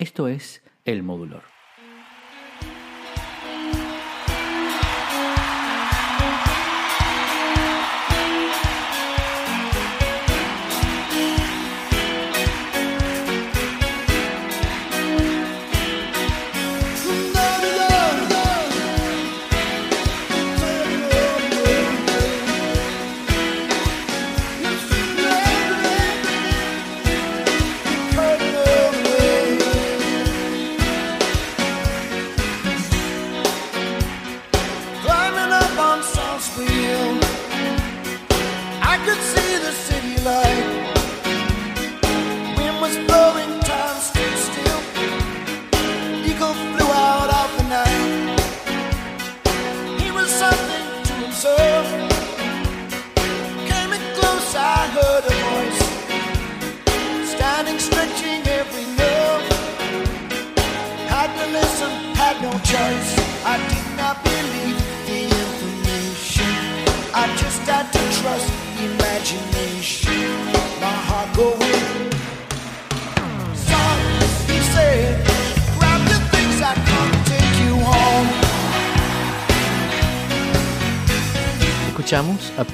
Esto es El Modulor.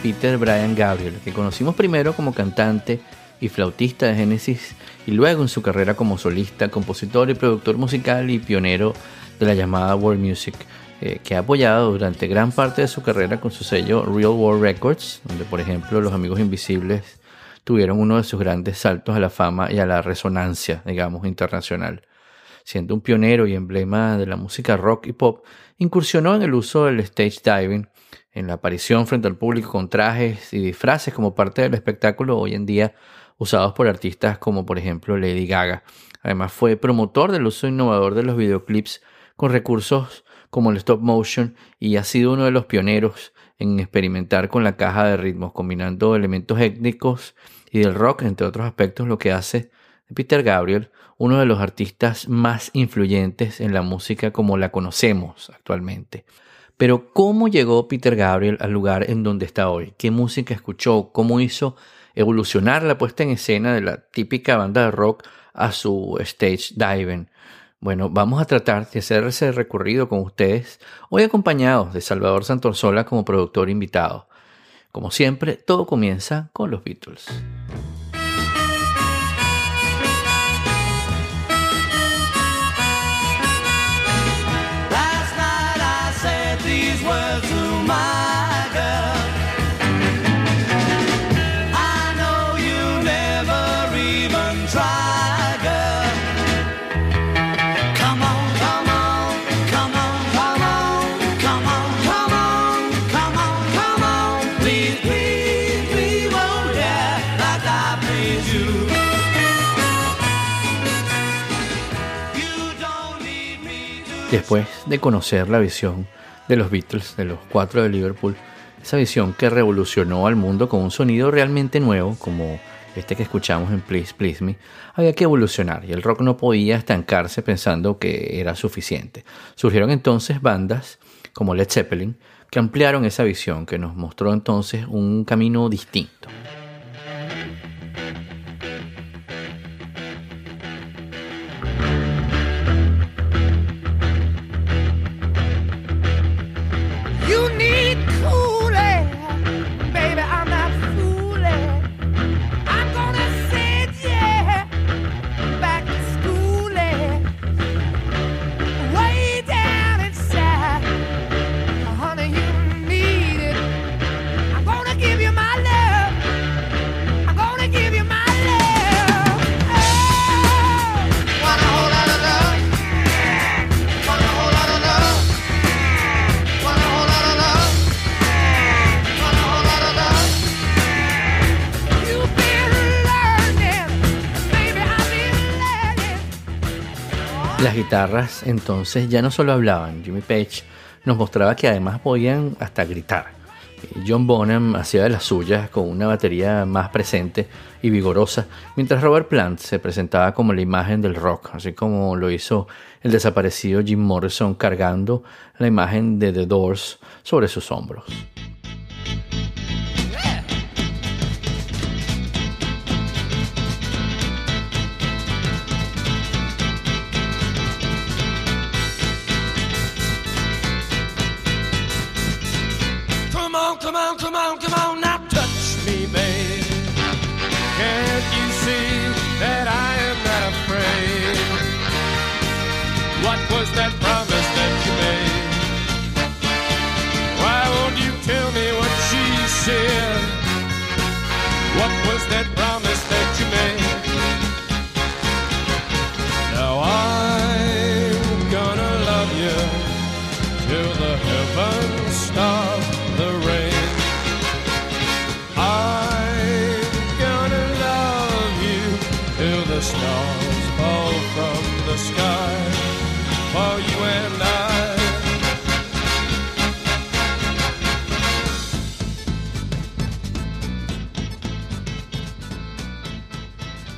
Peter Brian Gabriel, que conocimos primero como cantante y flautista de Genesis y luego en su carrera como solista, compositor y productor musical y pionero de la llamada world music, eh, que ha apoyado durante gran parte de su carrera con su sello Real World Records, donde por ejemplo los Amigos Invisibles tuvieron uno de sus grandes saltos a la fama y a la resonancia, digamos, internacional. Siendo un pionero y emblema de la música rock y pop, incursionó en el uso del stage diving en la aparición frente al público con trajes y disfraces como parte del espectáculo hoy en día usados por artistas como por ejemplo Lady Gaga. Además fue promotor del uso innovador de los videoclips con recursos como el stop motion y ha sido uno de los pioneros en experimentar con la caja de ritmos, combinando elementos étnicos y del rock, entre otros aspectos, lo que hace Peter Gabriel uno de los artistas más influyentes en la música como la conocemos actualmente. Pero ¿cómo llegó Peter Gabriel al lugar en donde está hoy? ¿Qué música escuchó? ¿Cómo hizo evolucionar la puesta en escena de la típica banda de rock a su stage diving? Bueno, vamos a tratar de hacer ese recorrido con ustedes, hoy acompañados de Salvador Santorsola como productor invitado. Como siempre, todo comienza con los Beatles. Después de conocer la visión de los Beatles, de los cuatro de Liverpool, esa visión que revolucionó al mundo con un sonido realmente nuevo, como este que escuchamos en Please Please Me, había que evolucionar y el rock no podía estancarse pensando que era suficiente. Surgieron entonces bandas como Led Zeppelin que ampliaron esa visión, que nos mostró entonces un camino distinto. Guitarras entonces ya no solo hablaban, Jimmy Page nos mostraba que además podían hasta gritar. John Bonham hacía de las suyas con una batería más presente y vigorosa, mientras Robert Plant se presentaba como la imagen del rock, así como lo hizo el desaparecido Jim Morrison cargando la imagen de The Doors sobre sus hombros.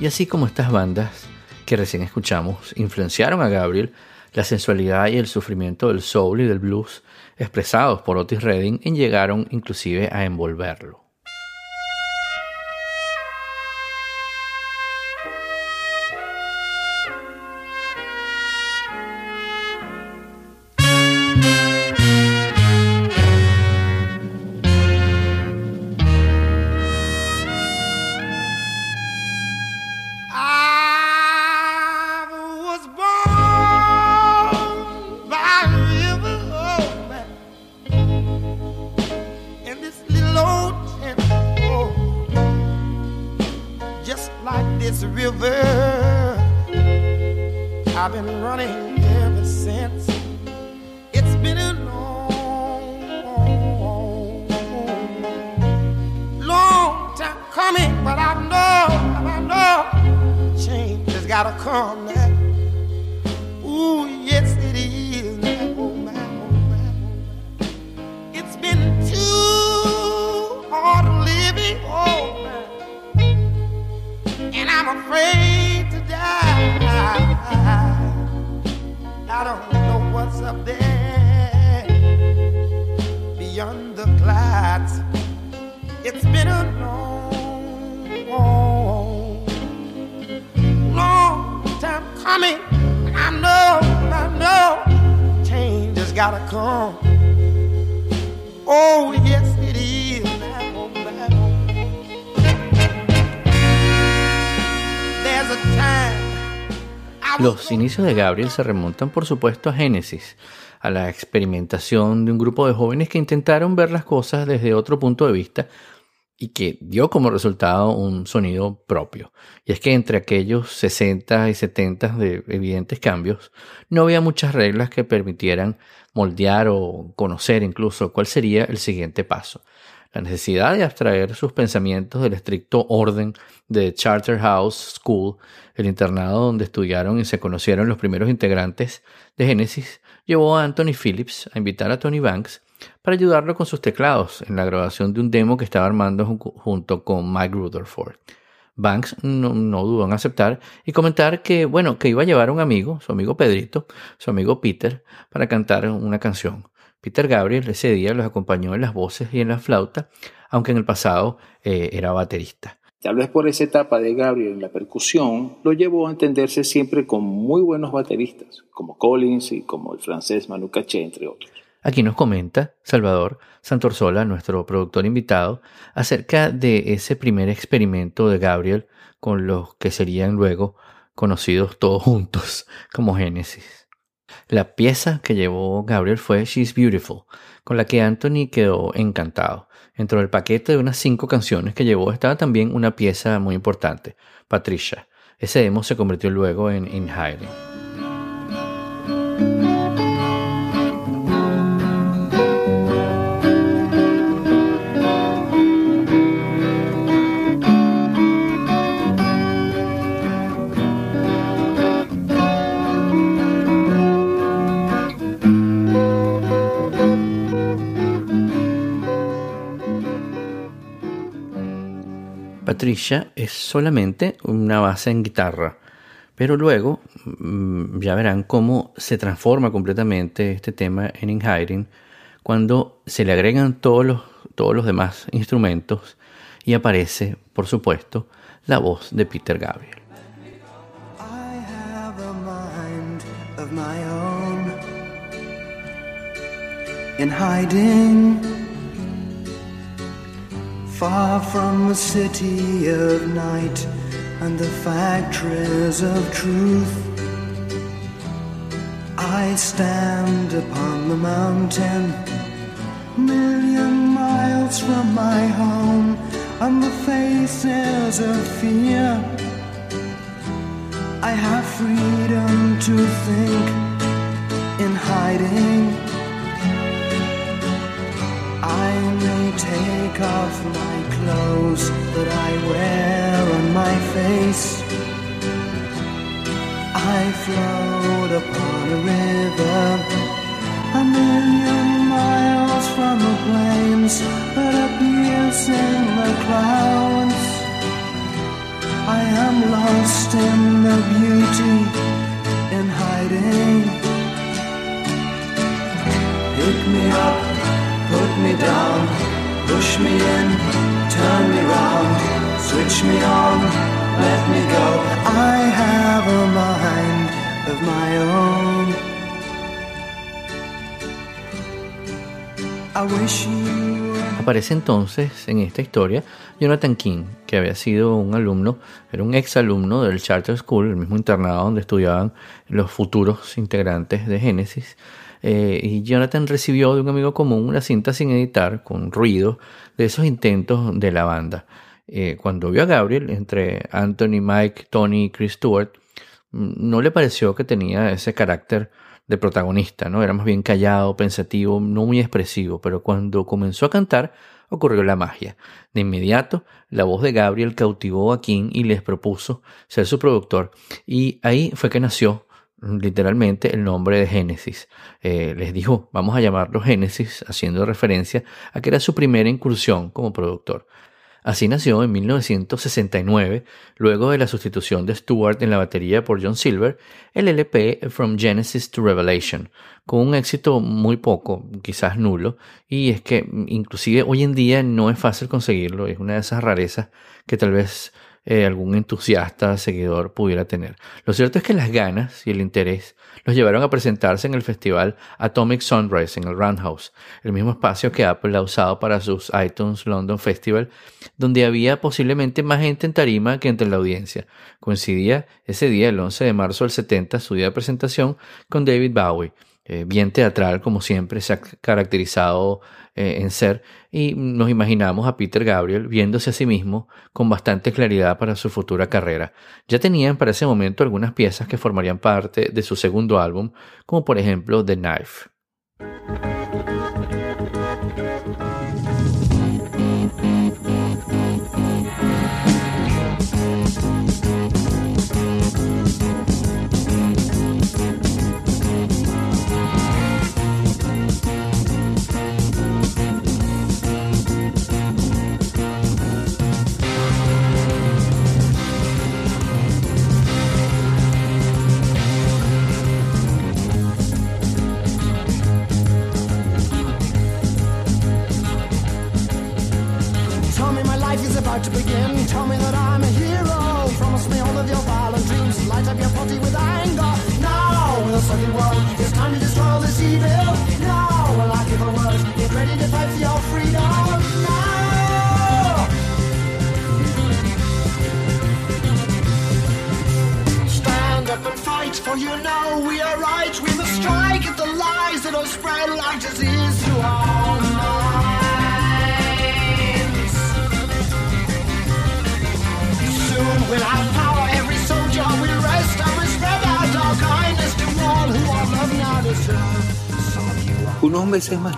Y así como estas bandas que recién escuchamos influenciaron a Gabriel, la sensualidad y el sufrimiento del soul y del blues expresados por Otis Redding llegaron inclusive a envolverlo. Los inicios de Gabriel se remontan por supuesto a Génesis, a la experimentación de un grupo de jóvenes que intentaron ver las cosas desde otro punto de vista y que dio como resultado un sonido propio. Y es que entre aquellos 60 y 70 de evidentes cambios, no había muchas reglas que permitieran moldear o conocer incluso cuál sería el siguiente paso. La necesidad de abstraer sus pensamientos del estricto orden de Charterhouse School, el internado donde estudiaron y se conocieron los primeros integrantes de Genesis, llevó a Anthony Phillips a invitar a Tony Banks para ayudarlo con sus teclados en la grabación de un demo que estaba armando ju- junto con Mike Rutherford. Banks no, dudó en aceptar y comentar que, bueno, que iba a llevar a un amigo, su amigo Pedrito, su amigo Peter, para cantar una canción. Peter Gabriel ese día los acompañó en las voces y en la flauta, aunque en el pasado eh, era baterista. Tal vez por esa etapa de Gabriel en la percusión lo llevó a entenderse siempre con muy buenos bateristas, como Collins y como el francés Manu Katché, entre otros. Aquí nos comenta Salvador Santorsola, nuestro productor invitado, acerca de ese primer experimento de Gabriel con los que serían luego conocidos todos juntos como Génesis. La pieza que llevó Gabriel fue She's Beautiful, con la que Anthony quedó encantado. Dentro del paquete de unas cinco canciones que llevó estaba también una pieza muy importante, Patricia. Ese demo se convirtió luego en In Patricia es solamente una base en guitarra, pero luego mm, ya verán cómo se transforma completamente este tema en In Hiding cuando se le agregan todos los, todos los demás instrumentos y aparece, por supuesto, la voz de Peter Gabriel. Far from the city of night and the factories of truth, I stand upon the mountain, million miles from my home, and the faces of fear. I have freedom to think in hiding. I may take off my clothes that I wear on my face. I float upon a river a million miles from the plains that appears in the clouds. I am lost in the beauty in hiding. Pick me up, Aparece entonces en esta historia Jonathan King, que había sido un alumno, era un ex alumno del Charter School, el mismo internado donde estudiaban los futuros integrantes de Genesis. Eh, y Jonathan recibió de un amigo común una cinta sin editar, con ruido, de esos intentos de la banda. Eh, cuando vio a Gabriel, entre Anthony, Mike, Tony y Chris Stewart, mm, no le pareció que tenía ese carácter de protagonista, ¿no? Era más bien callado, pensativo, no muy expresivo, pero cuando comenzó a cantar ocurrió la magia. De inmediato, la voz de Gabriel cautivó a King y les propuso ser su productor, y ahí fue que nació literalmente el nombre de Génesis. Eh, les dijo, vamos a llamarlo Génesis, haciendo referencia a que era su primera incursión como productor. Así nació en 1969, luego de la sustitución de Stewart en la batería por John Silver, el LP From Genesis to Revelation, con un éxito muy poco, quizás nulo, y es que inclusive hoy en día no es fácil conseguirlo, es una de esas rarezas que tal vez eh, algún entusiasta seguidor pudiera tener. Lo cierto es que las ganas y el interés los llevaron a presentarse en el festival Atomic Sunrise en el Roundhouse, el mismo espacio que Apple ha usado para sus iTunes London Festival, donde había posiblemente más gente en tarima que entre la audiencia. Coincidía ese día, el 11 de marzo del 70, su día de presentación con David Bowie. Eh, bien teatral como siempre se ha caracterizado eh, en ser y nos imaginamos a Peter Gabriel viéndose a sí mismo con bastante claridad para su futura carrera. Ya tenían para ese momento algunas piezas que formarían parte de su segundo álbum, como por ejemplo The Knife.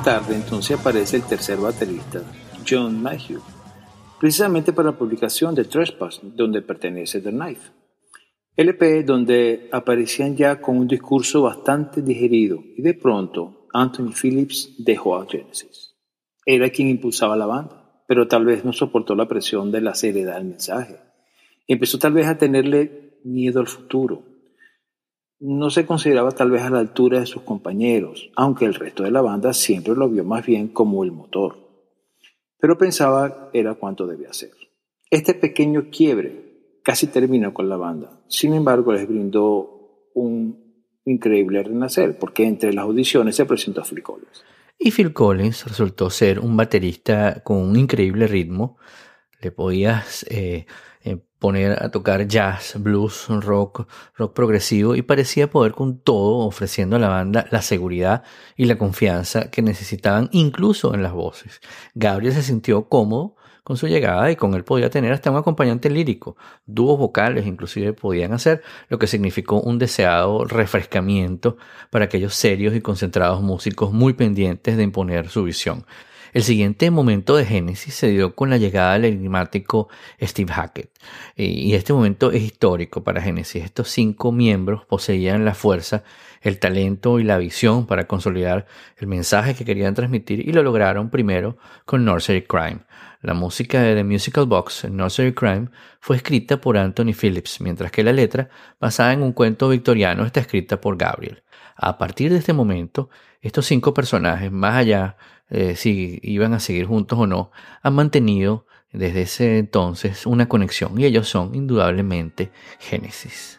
Tarde entonces aparece el tercer baterista, John Mayhew, precisamente para la publicación de Trespass, donde pertenece The Knife. LP donde aparecían ya con un discurso bastante digerido y de pronto Anthony Phillips dejó a Genesis. Era quien impulsaba la banda, pero tal vez no soportó la presión de la seriedad del mensaje. Empezó tal vez a tenerle miedo al futuro. No se consideraba tal vez a la altura de sus compañeros, aunque el resto de la banda siempre lo vio más bien como el motor. Pero pensaba era cuánto debía hacer. Este pequeño quiebre casi terminó con la banda. Sin embargo, les brindó un increíble renacer, porque entre las audiciones se presentó Phil Collins. Y Phil Collins resultó ser un baterista con un increíble ritmo. Le podías eh, poner a tocar jazz, blues, rock, rock progresivo y parecía poder con todo ofreciendo a la banda la seguridad y la confianza que necesitaban incluso en las voces. Gabriel se sintió cómodo con su llegada y con él podía tener hasta un acompañante lírico. Dúos vocales inclusive podían hacer, lo que significó un deseado refrescamiento para aquellos serios y concentrados músicos muy pendientes de imponer su visión. El siguiente momento de Génesis se dio con la llegada del enigmático Steve Hackett. Y este momento es histórico para Génesis. Estos cinco miembros poseían la fuerza, el talento y la visión para consolidar el mensaje que querían transmitir y lo lograron primero con Nursery Crime. La música de The Musical Box, Nursery Crime, fue escrita por Anthony Phillips, mientras que la letra, basada en un cuento victoriano, está escrita por Gabriel. A partir de este momento, estos cinco personajes, más allá eh, si iban a seguir juntos o no, han mantenido desde ese entonces una conexión y ellos son indudablemente Génesis.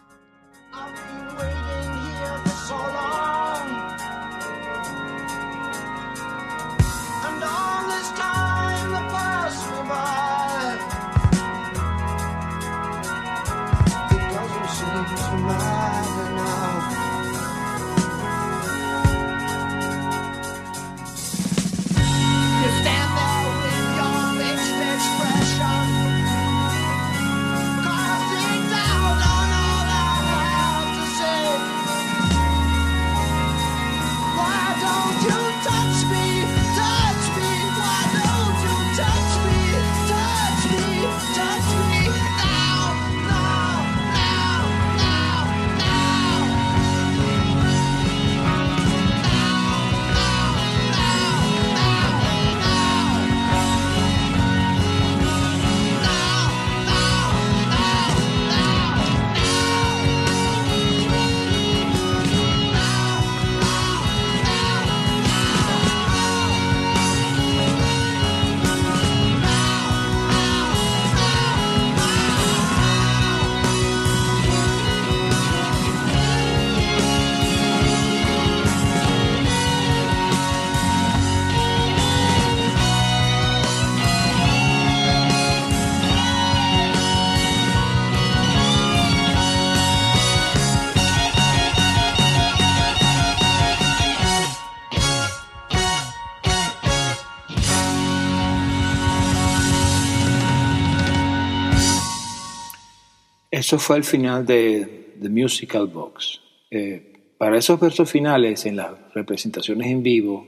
Eso fue el final de The Musical Box. Eh, para esos versos finales, en las representaciones en vivo,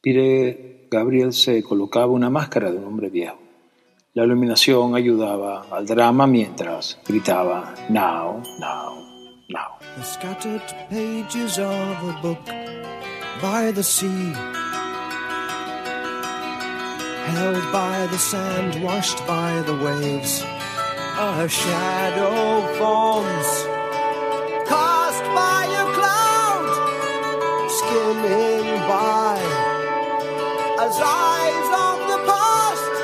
Pire Gabriel se colocaba una máscara de un hombre viejo. La iluminación ayudaba al drama mientras gritaba Now, now, now. The scattered pages of a book by the sea, held by the sand, washed by the waves. A shadow forms cast by a cloud skimming by. As eyes of the past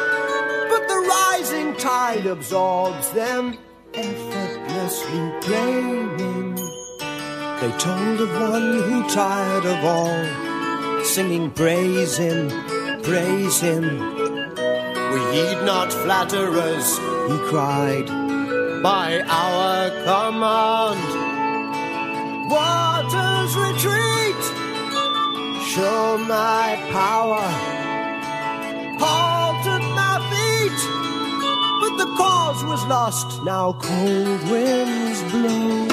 but the rising tide absorbs them effortlessly claiming they told of one who tired of all singing praise him praise him we heed not flatterers he cried, by our command. Waters retreat, show my power. Halt at my feet, but the cause was lost. Now cold winds blow.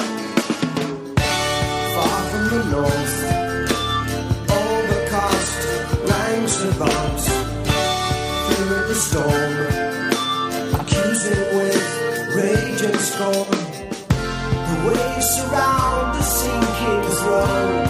Far from the north, overcast, ranks advance through the storm rage and. The waves surround the sinking throne,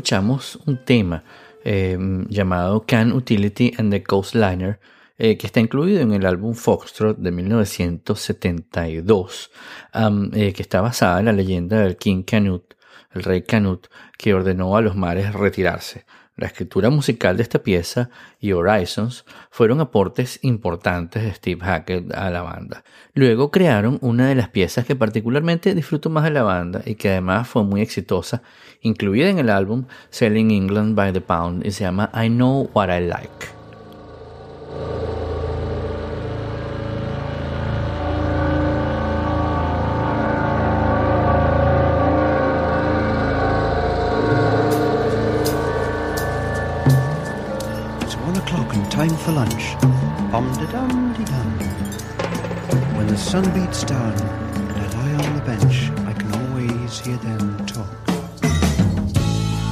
escuchamos un tema em, llamado Can Utility and the Coastliner, eh, que está incluido en el álbum Foxtrot de 1972, eh, que está basada en la leyenda del King Canute, el rey Canute, que ordenó a los mares retirarse. La escritura musical de esta pieza y Horizons fueron aportes importantes de Steve Hackett a la banda. Luego crearon una de las piezas que particularmente disfruto más de la banda y que además fue muy exitosa, incluida en el álbum Selling England by the Pound y se llama I Know What I Like. Time for lunch. De dum de dum. When the sun beats down and I lie on the bench, I can always hear them talk.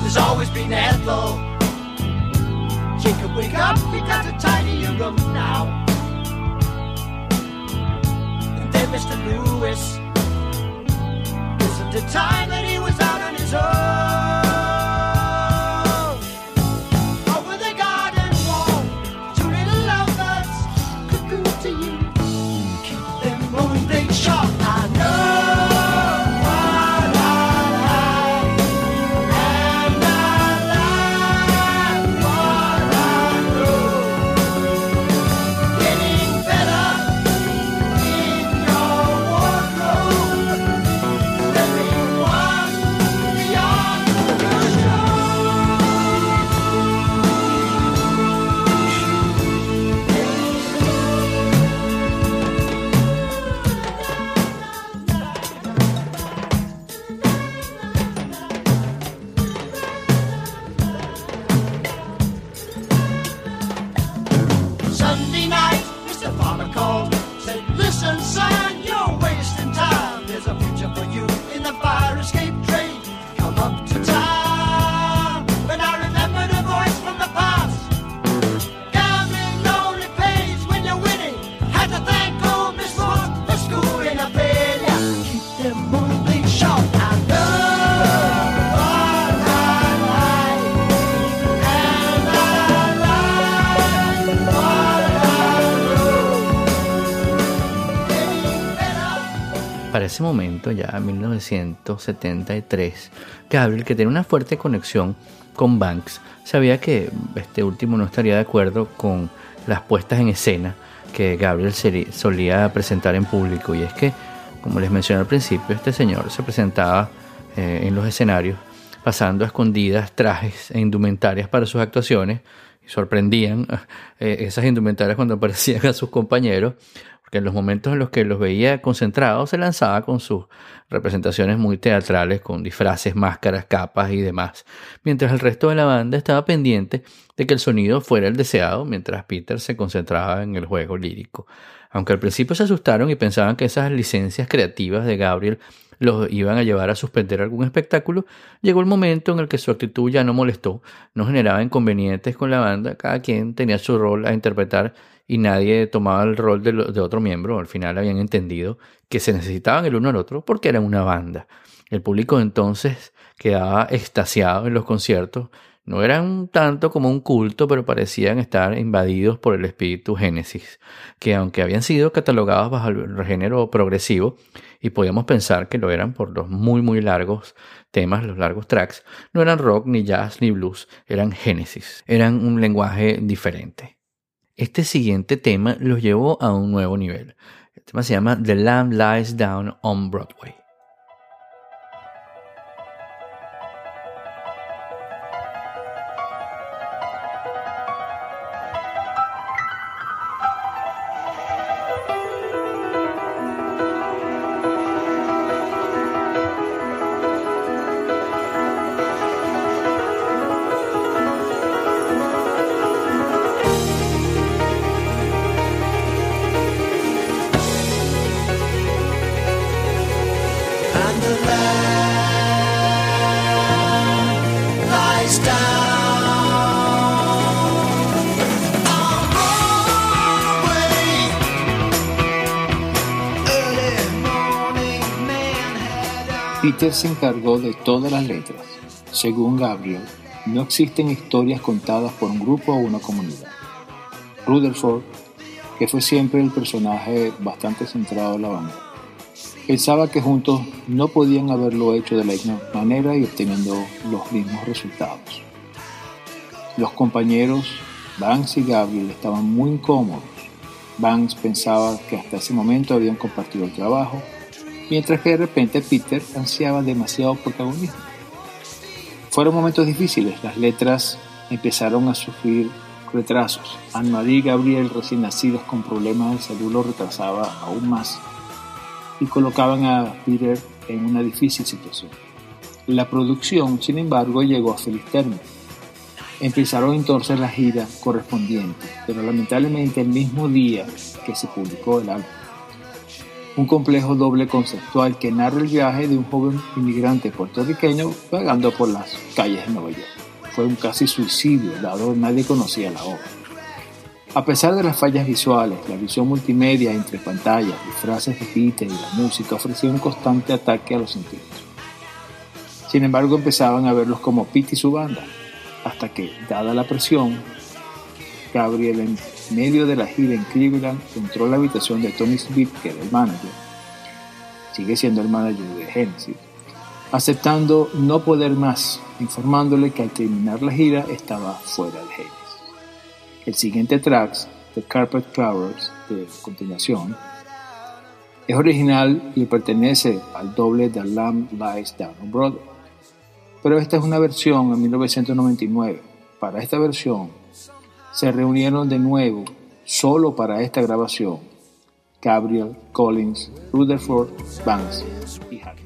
There's always been Ethel. Could wake up, we got a tiny room now. And then Mr. Lewis. Isn't it time that he was out on his own? Ese momento, ya en 1973, Gabriel, que tenía una fuerte conexión con Banks, sabía que este último no estaría de acuerdo con las puestas en escena que Gabriel solía presentar en público. Y es que, como les mencioné al principio, este señor se presentaba eh, en los escenarios pasando a escondidas trajes e indumentarias para sus actuaciones y sorprendían eh, esas indumentarias cuando aparecían a sus compañeros porque en los momentos en los que los veía concentrados se lanzaba con sus representaciones muy teatrales, con disfraces, máscaras, capas y demás, mientras el resto de la banda estaba pendiente de que el sonido fuera el deseado, mientras Peter se concentraba en el juego lírico. Aunque al principio se asustaron y pensaban que esas licencias creativas de Gabriel los iban a llevar a suspender algún espectáculo, llegó el momento en el que su actitud ya no molestó, no generaba inconvenientes con la banda, cada quien tenía su rol a interpretar y nadie tomaba el rol de, de, otro miembro. Al final habían entendido que se necesitaban el uno al otro porque eran una banda. El público entonces quedaba extasiado en los conciertos. No eran tanto como un culto, pero parecían estar invadidos por el espíritu Génesis, que aunque habían sido catalogados bajo el género progresivo, y podíamos pensar que lo eran por los muy muy largos temas, los largos tracks, no eran rock, ni jazz, ni blues, eran Génesis, eran un lenguaje diferente. Este siguiente tema los llevó a un nuevo nivel. El tema se llama The Lamb Lies Down on Broadway. Peter se encargó de todas las letras. Según Gabriel, no existen historias contadas por un grupo o una comunidad. Rutherford que fue siempre el personaje bastante centrado en la banda, pensaba que juntos no podían haberlo hecho de la misma manera y obteniendo los mismos resultados. Los compañeros Banks y Gabriel estaban muy incómodos. Banks pensaba que hasta ese momento habían compartido el trabajo, mientras que de repente Peter ansiaba demasiado protagonismo. Fueron momentos difíciles, las letras empezaron a sufrir retrasos. Anne-Marie y Gabriel, recién nacidos con problemas de salud, lo retrasaba aún más y colocaban a Peter en una difícil situación. La producción, sin embargo, llegó a feliz término. Empezaron entonces la gira correspondiente, pero lamentablemente el mismo día que se publicó el álbum. Un complejo doble conceptual que narra el viaje de un joven inmigrante puertorriqueño vagando por las calles de Nueva York. Fue un casi suicidio, dado nadie conocía la obra. A pesar de las fallas visuales, la visión multimedia entre pantallas, frases de Peter y la música ofrecía un constante ataque a los sentidos. Sin embargo, empezaban a verlos como Pete y su banda, hasta que, dada la presión, Gabriel, medio de la gira en Cleveland, entró a la habitación de Tony Smith, que era el manager, sigue siendo el manager de Genesis, aceptando no poder más, informándole que al terminar la gira estaba fuera de Genesis. El siguiente track, The Carpet Flowers, de continuación, es original y pertenece al doble The Lamb Lies Down Brother. Pero esta es una versión en 1999. Para esta versión se reunieron de nuevo, solo para esta grabación, Gabriel, Collins, Rutherford, Banks y Harry.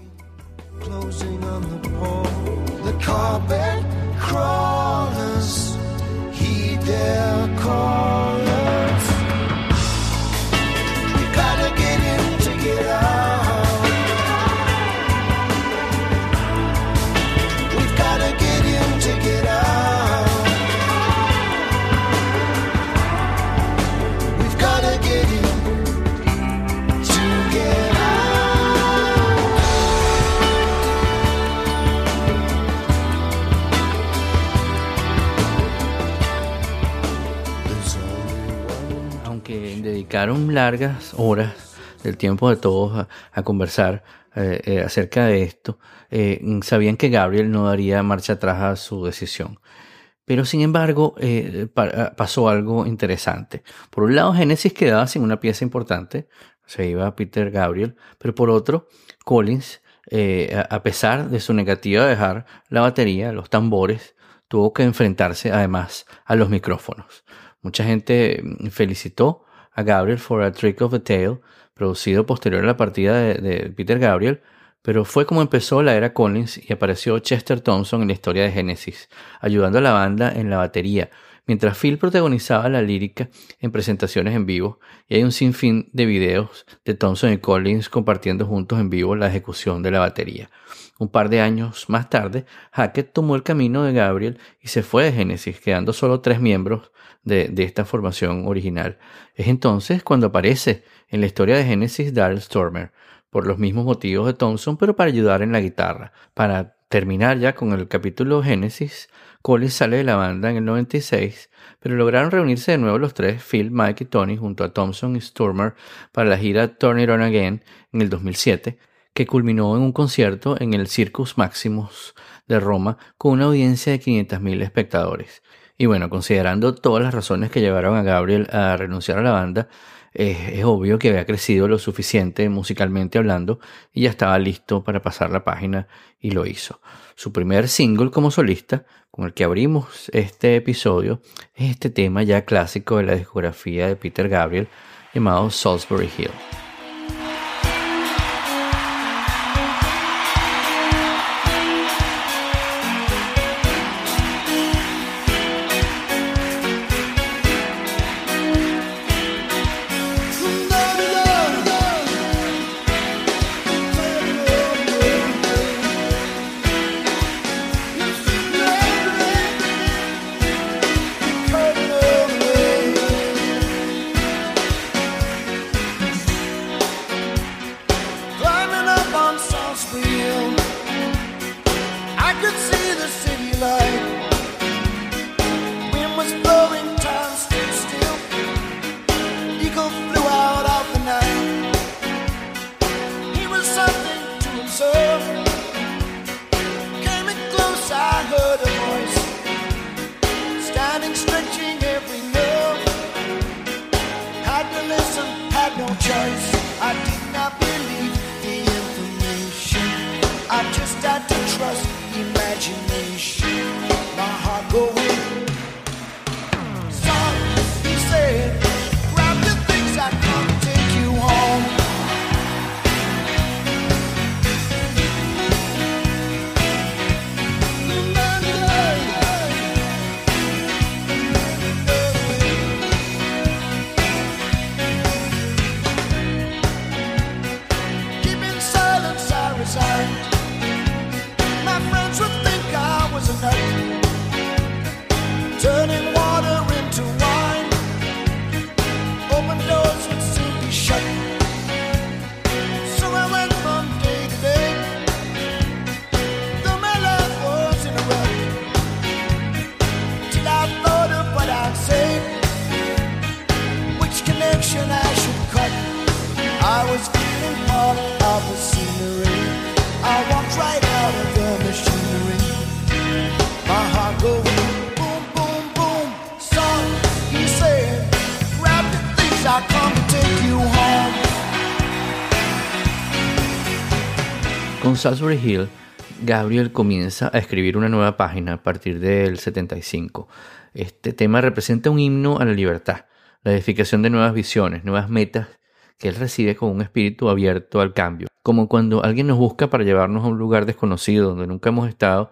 Dedicaron largas horas del tiempo de todos a, conversar eh, eh, acerca de esto, eh, sabían que Gabriel no daría marcha atrás a su decisión. Pero sin embargo, pa- pasó algo interesante. Por un lado, Genesis quedaba sin una pieza importante, se iba Peter Gabriel, pero por otro, Collins, a a pesar de su negativa de dejar la batería, los tambores, tuvo que enfrentarse además a los micrófonos. Mucha gente mm, felicitó a Gabriel for a Trick of the Tail, producido posterior a la partida de, Peter Gabriel, pero fue como empezó la era Collins y apareció Chester Thompson en la historia de Genesis, ayudando a la banda en la batería, mientras Phil protagonizaba la lírica en presentaciones en vivo y hay un sinfín de videos de Thompson y Collins compartiendo juntos en vivo la ejecución de la batería. Un par de años más tarde, Hackett tomó el camino de Gabriel y se fue de Genesis, quedando solo tres miembros de, esta formación original. Es entonces cuando aparece en la historia de Genesis Daryl Stormer, por los mismos motivos de Thompson, pero para ayudar en la guitarra. Para terminar ya con el capítulo Genesis, Collins sale de la banda en el 96, pero lograron reunirse de nuevo los tres, Phil, Mike y Tony, junto a Thompson y Stormer, para la gira Turn It On Again en el 2007, que culminó en un concierto en el Circus Maximus de Roma con una audiencia de 500.000 espectadores. Y bueno, considerando todas las razones que llevaron a Gabriel a renunciar a la banda, es obvio que había crecido lo suficiente musicalmente hablando y ya estaba listo para pasar la página y lo hizo. Su primer single como solista, con el que abrimos este episodio, es este tema ya clásico de la discografía de Peter Gabriel llamado Salisbury Hill. you Salisbury Hill, Gabriel comienza a escribir una nueva página a partir del 75. Este tema representa un himno a la libertad, la edificación de nuevas visiones, nuevas metas que él recibe con un espíritu abierto al cambio, como cuando alguien nos busca para llevarnos a un lugar desconocido donde nunca hemos estado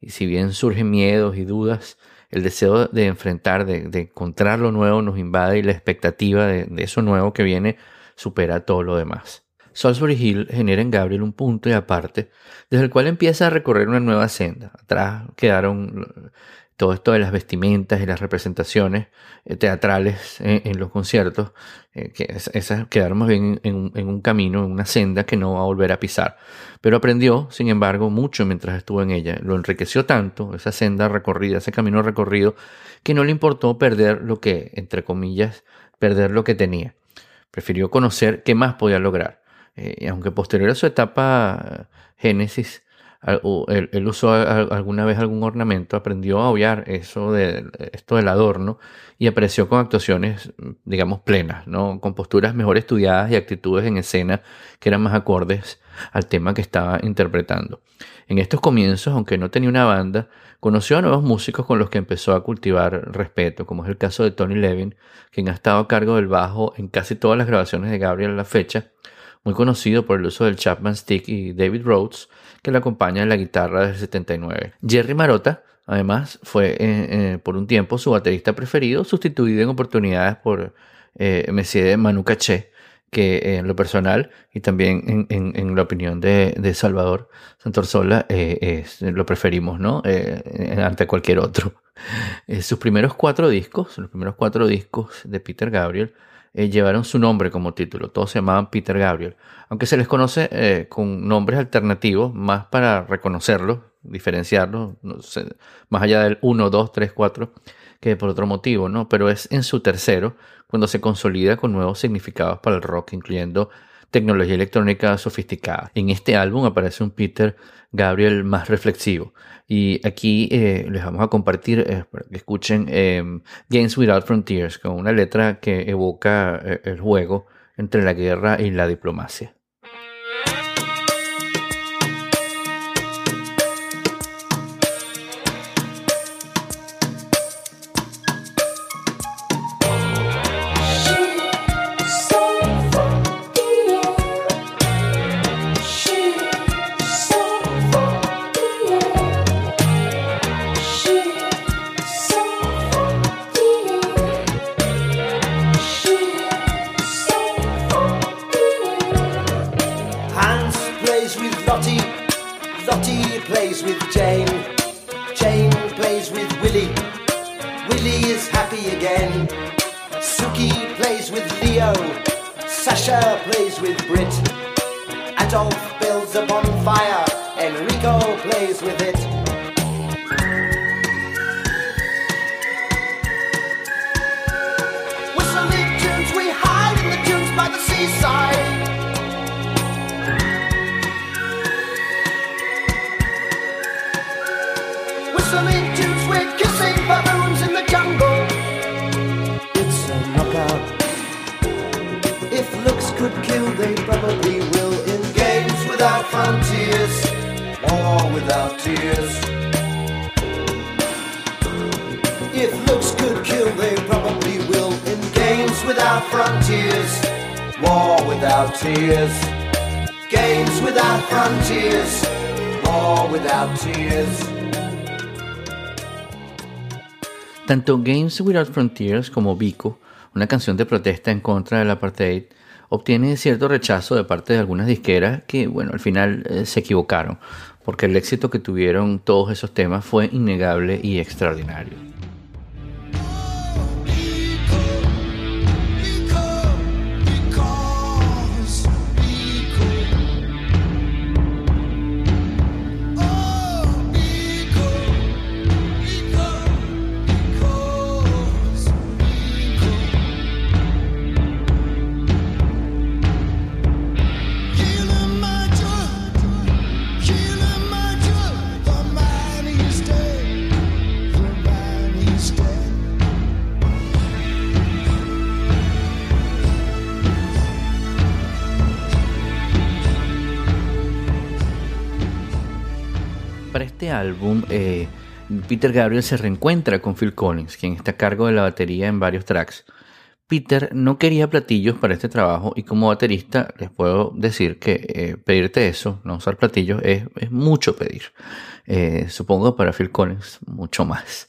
y si bien surgen miedos y dudas, el deseo de enfrentar, de, encontrar lo nuevo nos invade y la expectativa de, de eso nuevo que viene supera todo lo demás. Salisbury Hill genera en Gabriel un punto y aparte, desde el cual empieza a recorrer una nueva senda. Atrás quedaron todo esto de las vestimentas y las representaciones eh, teatrales en, en los conciertos, eh, que es- esas quedaron más bien en, en un camino, en una senda que no va a volver a pisar. Pero aprendió, sin embargo, mucho mientras estuvo en ella. Lo enriqueció tanto, esa senda recorrida, ese camino recorrido, que no le importó perder lo que, entre comillas, perder lo que tenía. Prefirió conocer qué más podía lograr. Eh, aunque posterior a su etapa Génesis, él, él usó alguna vez algún ornamento, aprendió a obviar eso de, esto del adorno y apareció con actuaciones, digamos, plenas, ¿no? con posturas mejor estudiadas y actitudes en escena que eran más acordes al tema que estaba interpretando. En estos comienzos, aunque no tenía una banda, conoció a nuevos músicos con los que empezó a cultivar respeto, como es el caso de Tony Levin, quien ha estado a cargo del bajo en casi todas las grabaciones de Gabriel a la fecha, muy conocido por el uso del Chapman Stick y David Rhodes, que le acompaña en la guitarra desde el 79. Jerry Marotta, además, fue eh, eh, por un tiempo su baterista preferido, sustituido en oportunidades por eh, Messier Manu Caché, que eh, en lo personal y también en, la opinión de, Salvador Santorsola eh, lo preferimos, ¿no? Ante cualquier otro. Sus primeros cuatro discos, los primeros cuatro discos de Peter Gabriel, eh, llevaron su nombre como título. Todos se llamaban Peter Gabriel. Aunque se les conoce eh, con nombres alternativos, más para reconocerlos, diferenciarlos, más allá del 1, 2, 3, 4, que por otro motivo, ¿no? Pero es en su tercero cuando se consolida con nuevos significados para el rock, incluyendo tecnología electrónica sofisticada. En este álbum aparece un Peter Gabriel más reflexivo. Y aquí eh, les vamos a compartir, eh, que escuchen eh, Games Without Frontiers, con una letra que evoca eh, el juego entre la guerra y la diplomacia. Games Without Frontiers como Vico, una canción de protesta en contra del apartheid, obtiene cierto rechazo de parte de algunas disqueras que, bueno, al final eh, se equivocaron, porque el éxito que tuvieron todos esos temas fue innegable y extraordinario. Álbum, eh, Peter Gabriel se reencuentra con Phil Collins, quien está a cargo de la batería en varios tracks. Peter no quería platillos para este trabajo y como baterista les puedo decir que eh, pedirte eso, no usar platillos, es, mucho pedir. Eh, supongo para Phil Collins mucho más.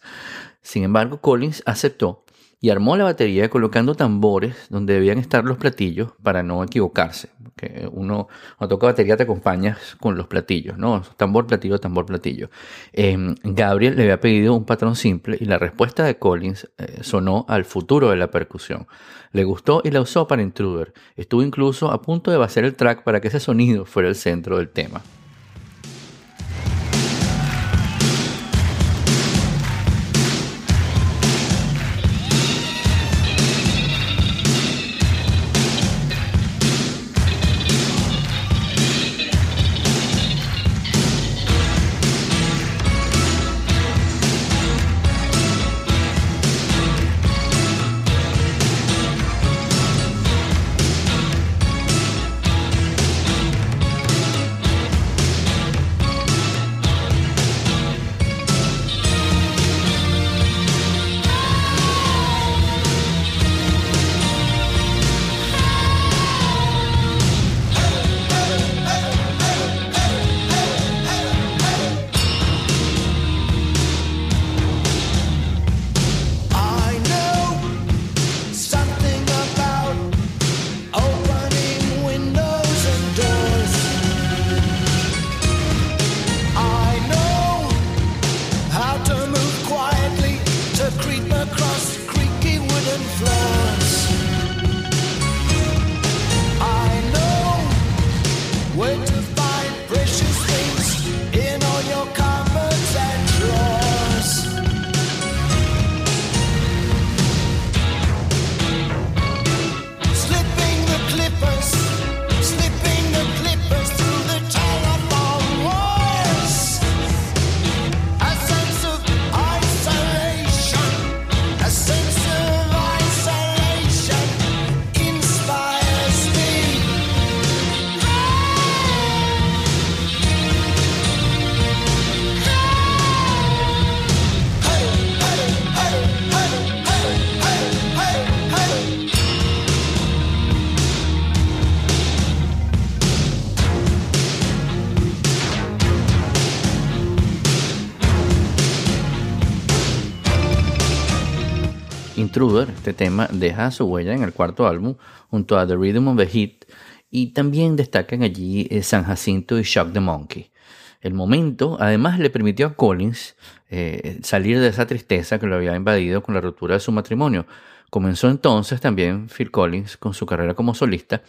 Sin embargo, Collins aceptó y armó la batería colocando tambores donde debían estar los platillos para no equivocarse. Porque uno, cuando toca batería, te acompañas con los platillos, ¿no? Tambor, platillo, tambor, platillo. Eh, Gabriel le había pedido un patrón simple y la respuesta de Collins eh, sonó al futuro de la percusión. Le gustó y la usó para Intruder. Estuvo incluso a punto de vaciar el track para que ese sonido fuera el centro del tema. Este tema deja su huella en el cuarto álbum junto a The Rhythm of the Heat y también destacan allí eh, San Jacinto y Shock the Monkey. El momento además le permitió a Collins eh, salir de esa tristeza que lo había invadido con la ruptura de su matrimonio. Comenzó entonces también Phil Collins con su carrera como solista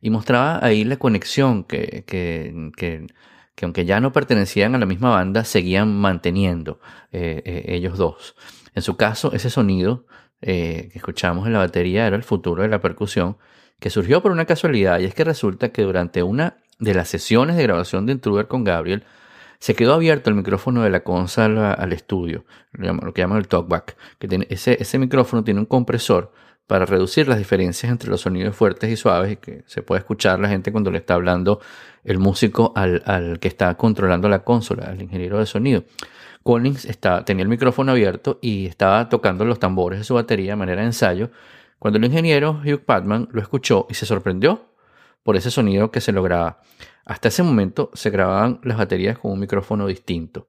y mostraba ahí la conexión que, que, que, que aunque ya no pertenecían a la misma banda, seguían manteniendo eh, ellos dos. En su caso, ese sonido eh, que escuchamos en la batería era el futuro de la percusión, que surgió por una casualidad, y es que resulta que durante una de las sesiones de grabación de Intruder con Gabriel, se quedó abierto el micrófono de la consola al estudio, lo que llaman el talkback, que ese, ese micrófono tiene un compresor para reducir las diferencias entre los sonidos fuertes y suaves y que se puede escuchar la gente cuando le está hablando el músico al, al que está controlando la consola, al ingeniero de sonido. Collins tenía el micrófono abierto y estaba tocando los tambores de su batería de manera de ensayo, cuando el ingeniero Hugh Patman lo escuchó y se sorprendió por ese sonido que se lograba. Hasta ese momento se grababan las baterías con un micrófono distinto.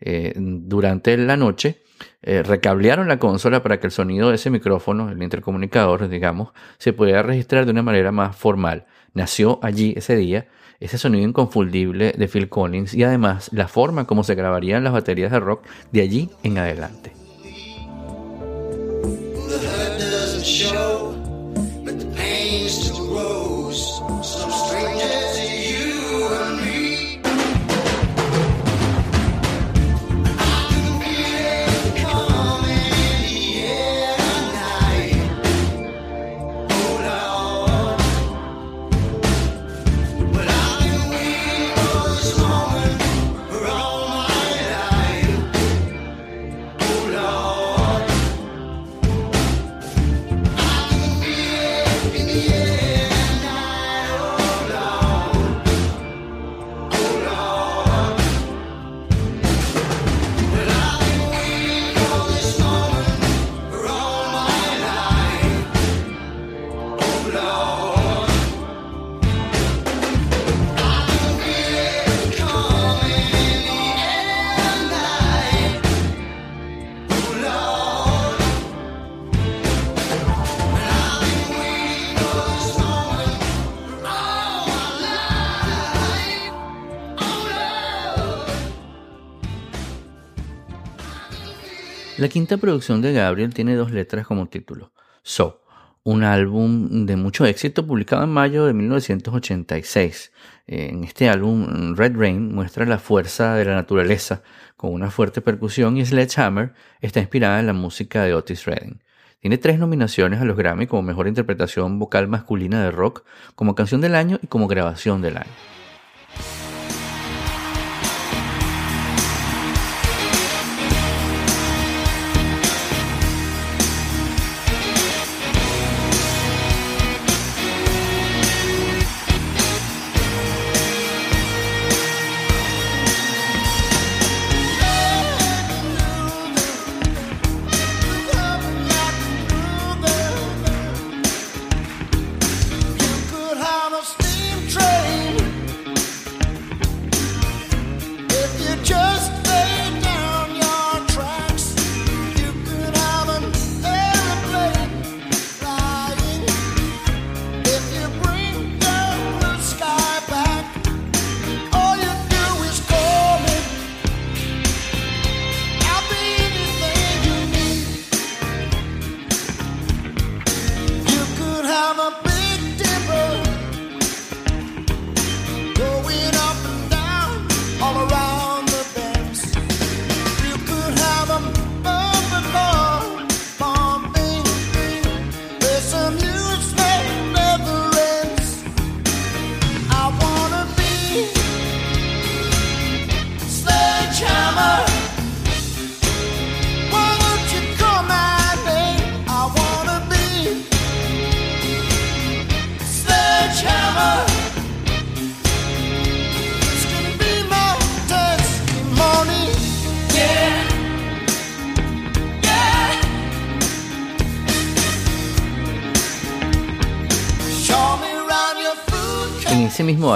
Eh, durante la noche eh, recablearon la consola para que el sonido de ese micrófono, el intercomunicador, digamos, se pudiera registrar de una manera más formal. Nació allí ese día ese sonido inconfundible de Phil Collins y además la forma como se grabarían las baterías de rock de allí en adelante. La quinta producción de Gabriel tiene dos letras como título. So, un álbum de mucho éxito publicado en mayo de 1986. En este álbum, Red Rain muestra la fuerza de la naturaleza con una fuerte percusión y Sledgehammer está inspirada en la música de Otis Redding. Tiene tres nominaciones a los Grammy como mejor interpretación vocal masculina de rock, como canción del año y como grabación del año.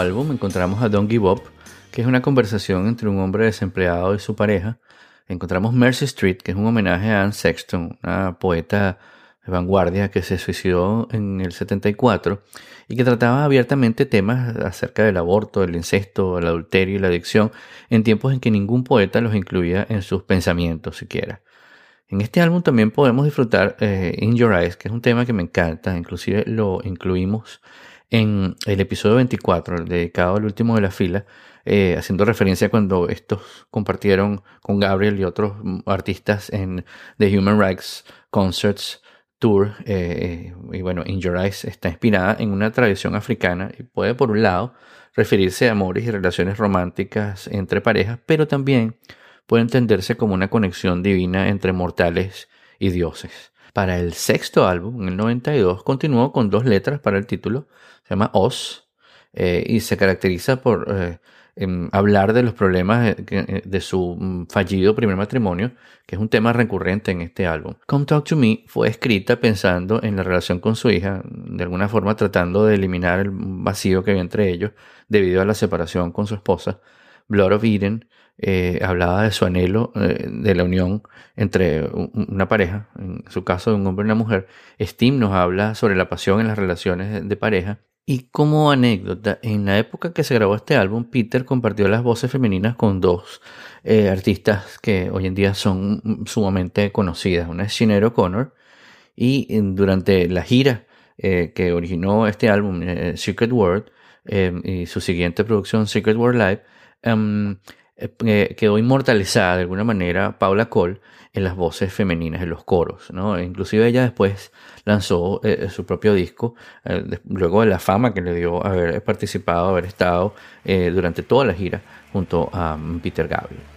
Álbum encontramos a Don't Give Up, que es una conversación entre un hombre desempleado y su pareja. Encontramos Mercy Street, que es un homenaje a Anne Sexton, una poeta de vanguardia que se suicidó en el 74 y que trataba abiertamente temas acerca del aborto, el incesto, el adulterio y la adicción en tiempos en que ningún poeta los incluía en sus pensamientos siquiera. En este álbum también podemos disfrutar eh, In Your Eyes, que es un tema que me encanta, inclusive lo incluimos en el episodio 24, el dedicado al último de la fila, eh, haciendo referencia a cuando estos compartieron con Gabriel y otros artistas en The Human Rights Concerts Tour. eh, y bueno, In Your Eyes está inspirada en una tradición africana y puede, por un lado, referirse a amores y relaciones románticas entre parejas, pero también puede entenderse como una conexión divina entre mortales y dioses. Para el sexto álbum, en el 92, continuó con dos letras para el título, se llama Oz, eh, y se caracteriza por eh, em, hablar de los problemas de, de su mm, fallido primer matrimonio, que es un tema recurrente en este álbum. Come Talk to Me fue escrita pensando en la relación con su hija, de alguna forma tratando de eliminar el vacío que había entre ellos debido a la separación con su esposa. Blood of Eden eh, hablaba de su anhelo eh, de la unión entre un- una pareja, en su caso un hombre y una mujer. Steam nos habla sobre la pasión en las relaciones de- de pareja. Y como anécdota, en la época que se grabó este álbum, Peter compartió las voces femeninas con dos eh, artistas que hoy en día son sumamente conocidas. Una es Sinead O'Connor y eh, durante la gira eh, que originó este álbum, Secret World, eh, y su siguiente producción, Secret World Live, em, quedó inmortalizada de alguna manera Paula Cole en las voces femeninas, en los coros, ¿no? Inclusive ella después lanzó eh, su propio disco, eh, luego de la fama que le dio haber participado, haber estado eh, durante toda la gira junto a mm, Peter Gabriel.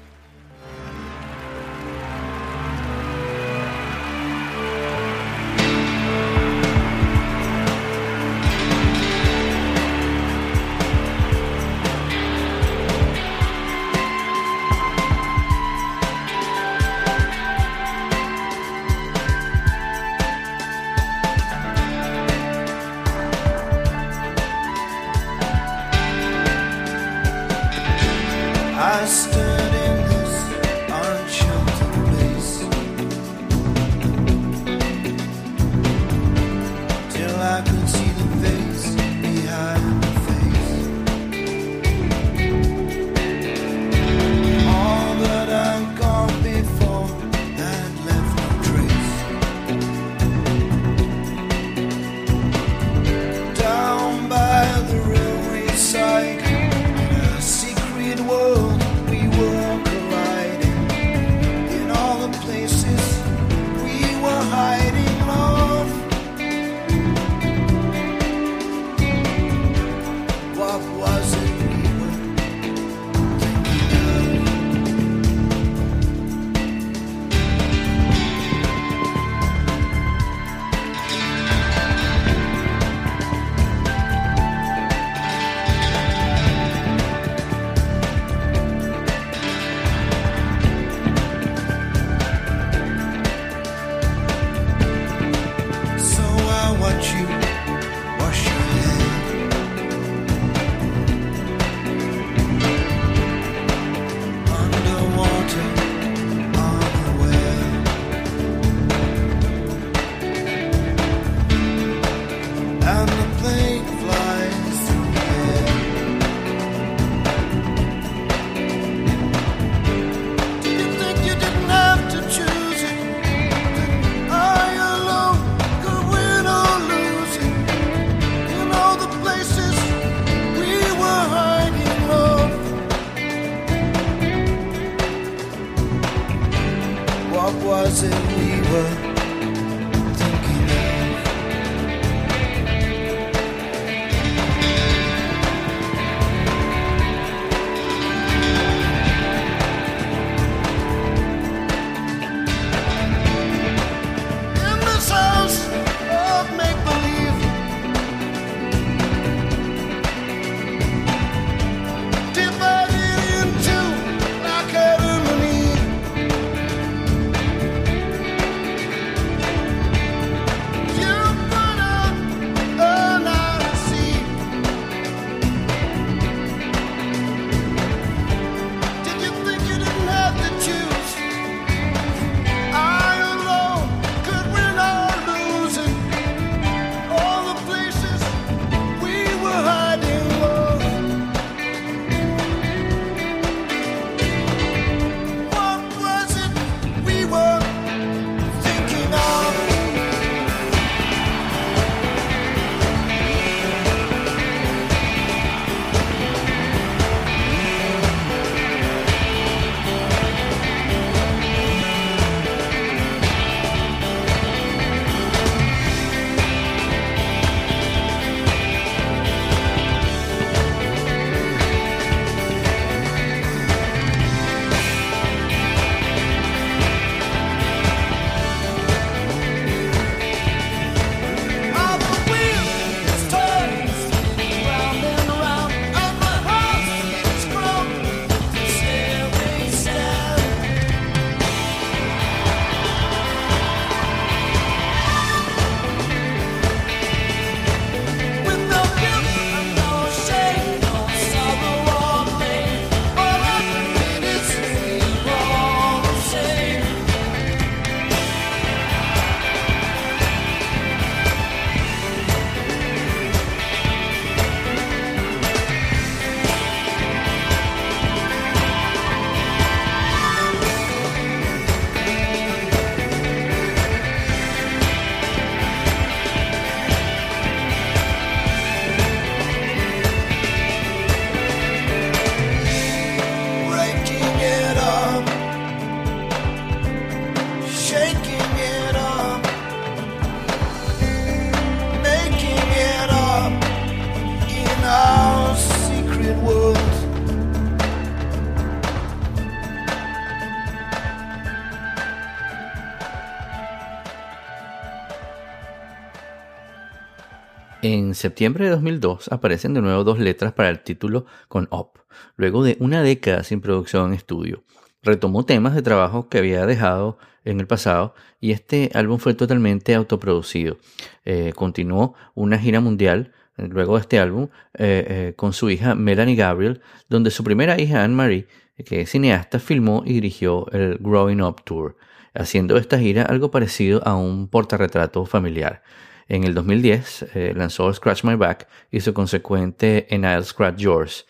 En septiembre de 2002 aparecen de nuevo dos letras para el título con Up, luego de una década sin producción en estudio. Retomó temas de trabajo que había dejado en el pasado y este álbum fue totalmente autoproducido. Eh, continuó una gira mundial eh, luego de este álbum eh, con su hija Melanie Gabriel, donde su primera hija Anne-Marie, que es cineasta, filmó y dirigió el Growing Up Tour, haciendo esta gira algo parecido a un portarretrato familiar. En el 2010 lanzó Scratch My Back y su consecuente And I'll Scratch Yours,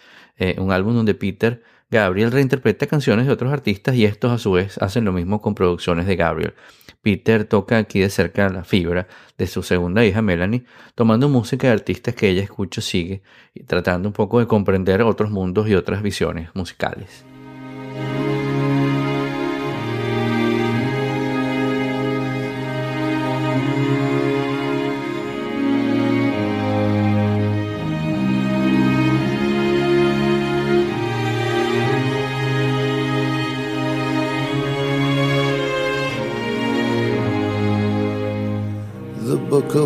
un álbum donde Peter Gabriel reinterpreta canciones de otros artistas y estos a su vez hacen lo mismo con producciones de Gabriel. Peter toca aquí de cerca la fibra de su segunda hija Melanie, tomando música de artistas que ella escucha sigue y tratando un poco de comprender otros mundos y otras visiones musicales.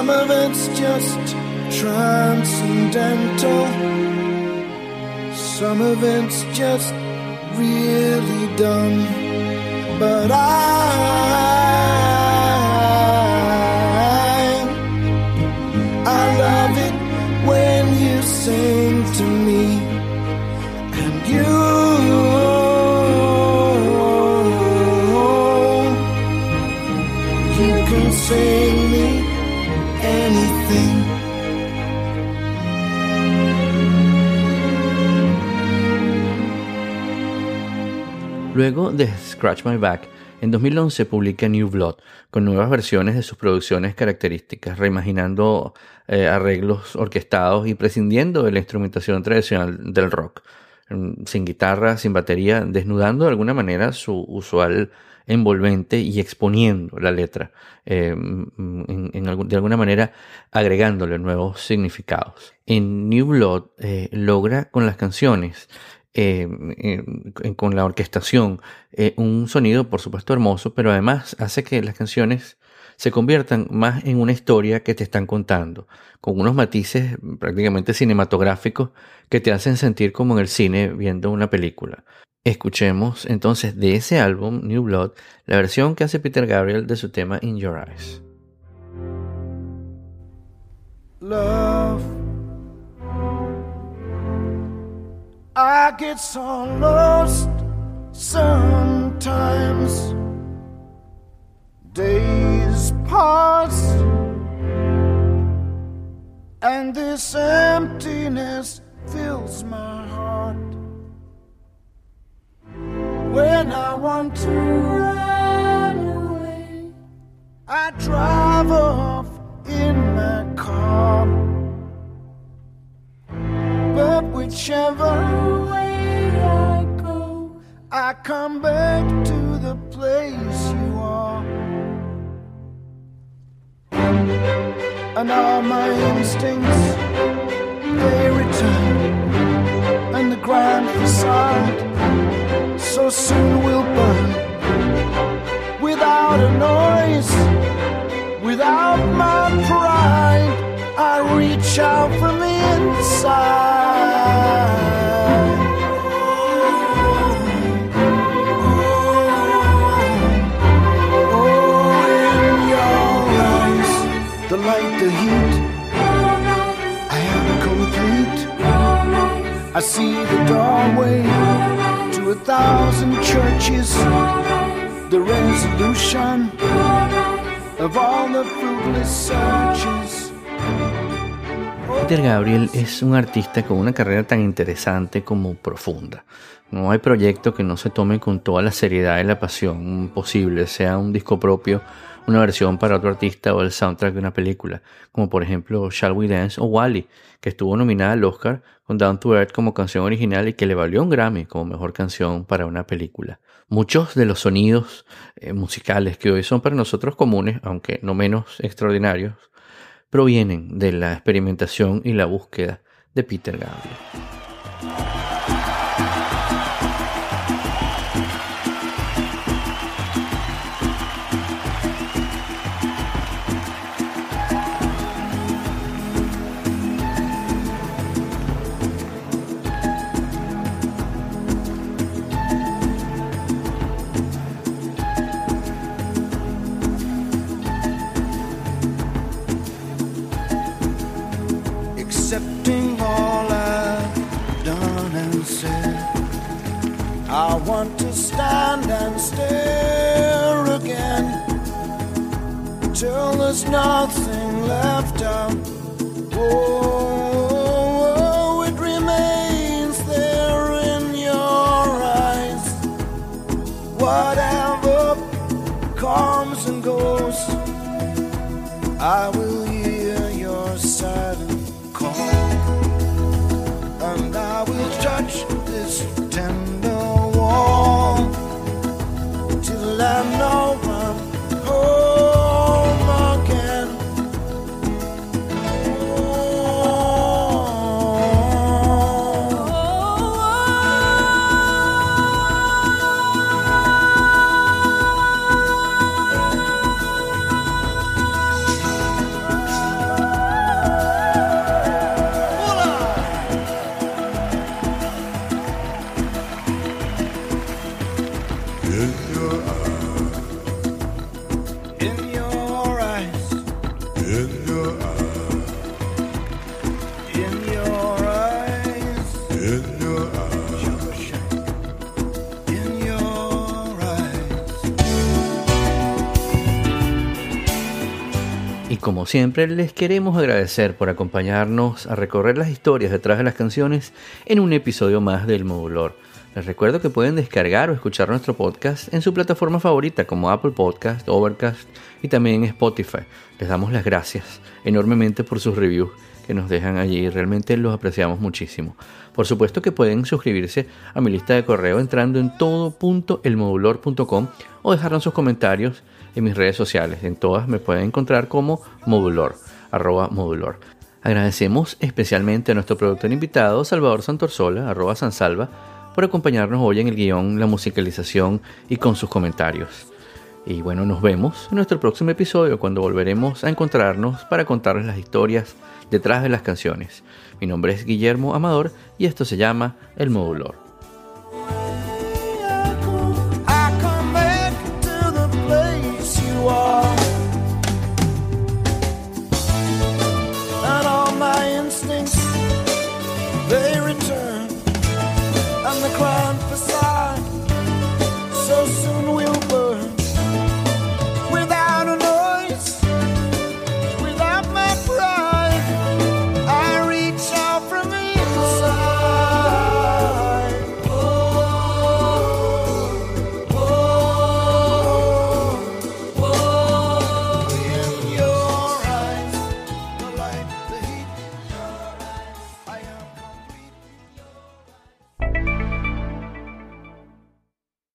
some of it's just transcendental. Some of it's just really dumb. But I, Luego de Scratch My Back, en 2011 publica New Blood, con nuevas versiones de sus producciones características, reimaginando eh, arreglos orquestados y prescindiendo de la instrumentación tradicional del rock, mm, sin guitarra, sin batería, desnudando de alguna manera su usual envolvente y exponiendo la letra, eh, mm, de alguna manera agregándole nuevos significados. En New Blood eh, logra con las canciones eh, con la orquestación, eh, un sonido por supuesto hermoso, pero además hace que las canciones se conviertan más en una historia que te están contando, con unos matices prácticamente cinematográficos que te hacen sentir como en el cine viendo una película. Escuchemos entonces de ese álbum, New Blood, la versión que hace Peter Gabriel de su tema In Your Eyes. I get so lost sometimes. Days pass, and this emptiness fills my heart. When I want to run away, I drive off in my car. Whichever way I go, I come back to the place you are. And all my instincts, they return. And the grand facade so soon will burn. Without a noise, without my pride, I reach out from the inside. I see the doorway to a thousand churches, the resolution of all the fruitless searches. Peter Gabriel es un artista con una carrera tan interesante como profunda. No hay proyecto que no se tome con toda la seriedad y la pasión posible, sea un disco propio, una versión para otro artista o el soundtrack de una película, como por ejemplo Shall We Dance o Wally, que estuvo nominada al Oscar con Down to Earth como canción original y que le valió un Grammy como mejor canción para una película. Muchos de los sonidos eh, musicales que hoy son para nosotros comunes, aunque no menos extraordinarios, provienen de la experimentación y la búsqueda de Peter Gabriel. Stand and stare again till there's nothing left out. Oh, it remains there in your eyes. Whatever comes and goes, I will hear your silent call, and I will touch this tender I know como siempre, les queremos agradecer por acompañarnos a recorrer las historias detrás de las canciones en un episodio más del Modulor. Les recuerdo que pueden descargar o escuchar nuestro podcast en su plataforma favorita como Apple Podcast, Overcast y también Spotify. Les damos las gracias enormemente por sus reviews que nos dejan allí, realmente los apreciamos muchísimo. Por supuesto que pueden suscribirse a mi lista de correo entrando en todo.elmodulor.com o dejarnos sus comentarios en mis redes sociales. En todas me pueden encontrar como modulor, arroba modulor. Agradecemos especialmente a nuestro productor invitado, Salvador Santorsola, arroba Sansalva, por acompañarnos hoy en el guion, la musicalización y con sus comentarios. Y bueno, nos vemos en nuestro próximo episodio cuando volveremos a encontrarnos para contarles las historias detrás de las canciones. Mi nombre es Guillermo Amador y esto se llama El Modulor.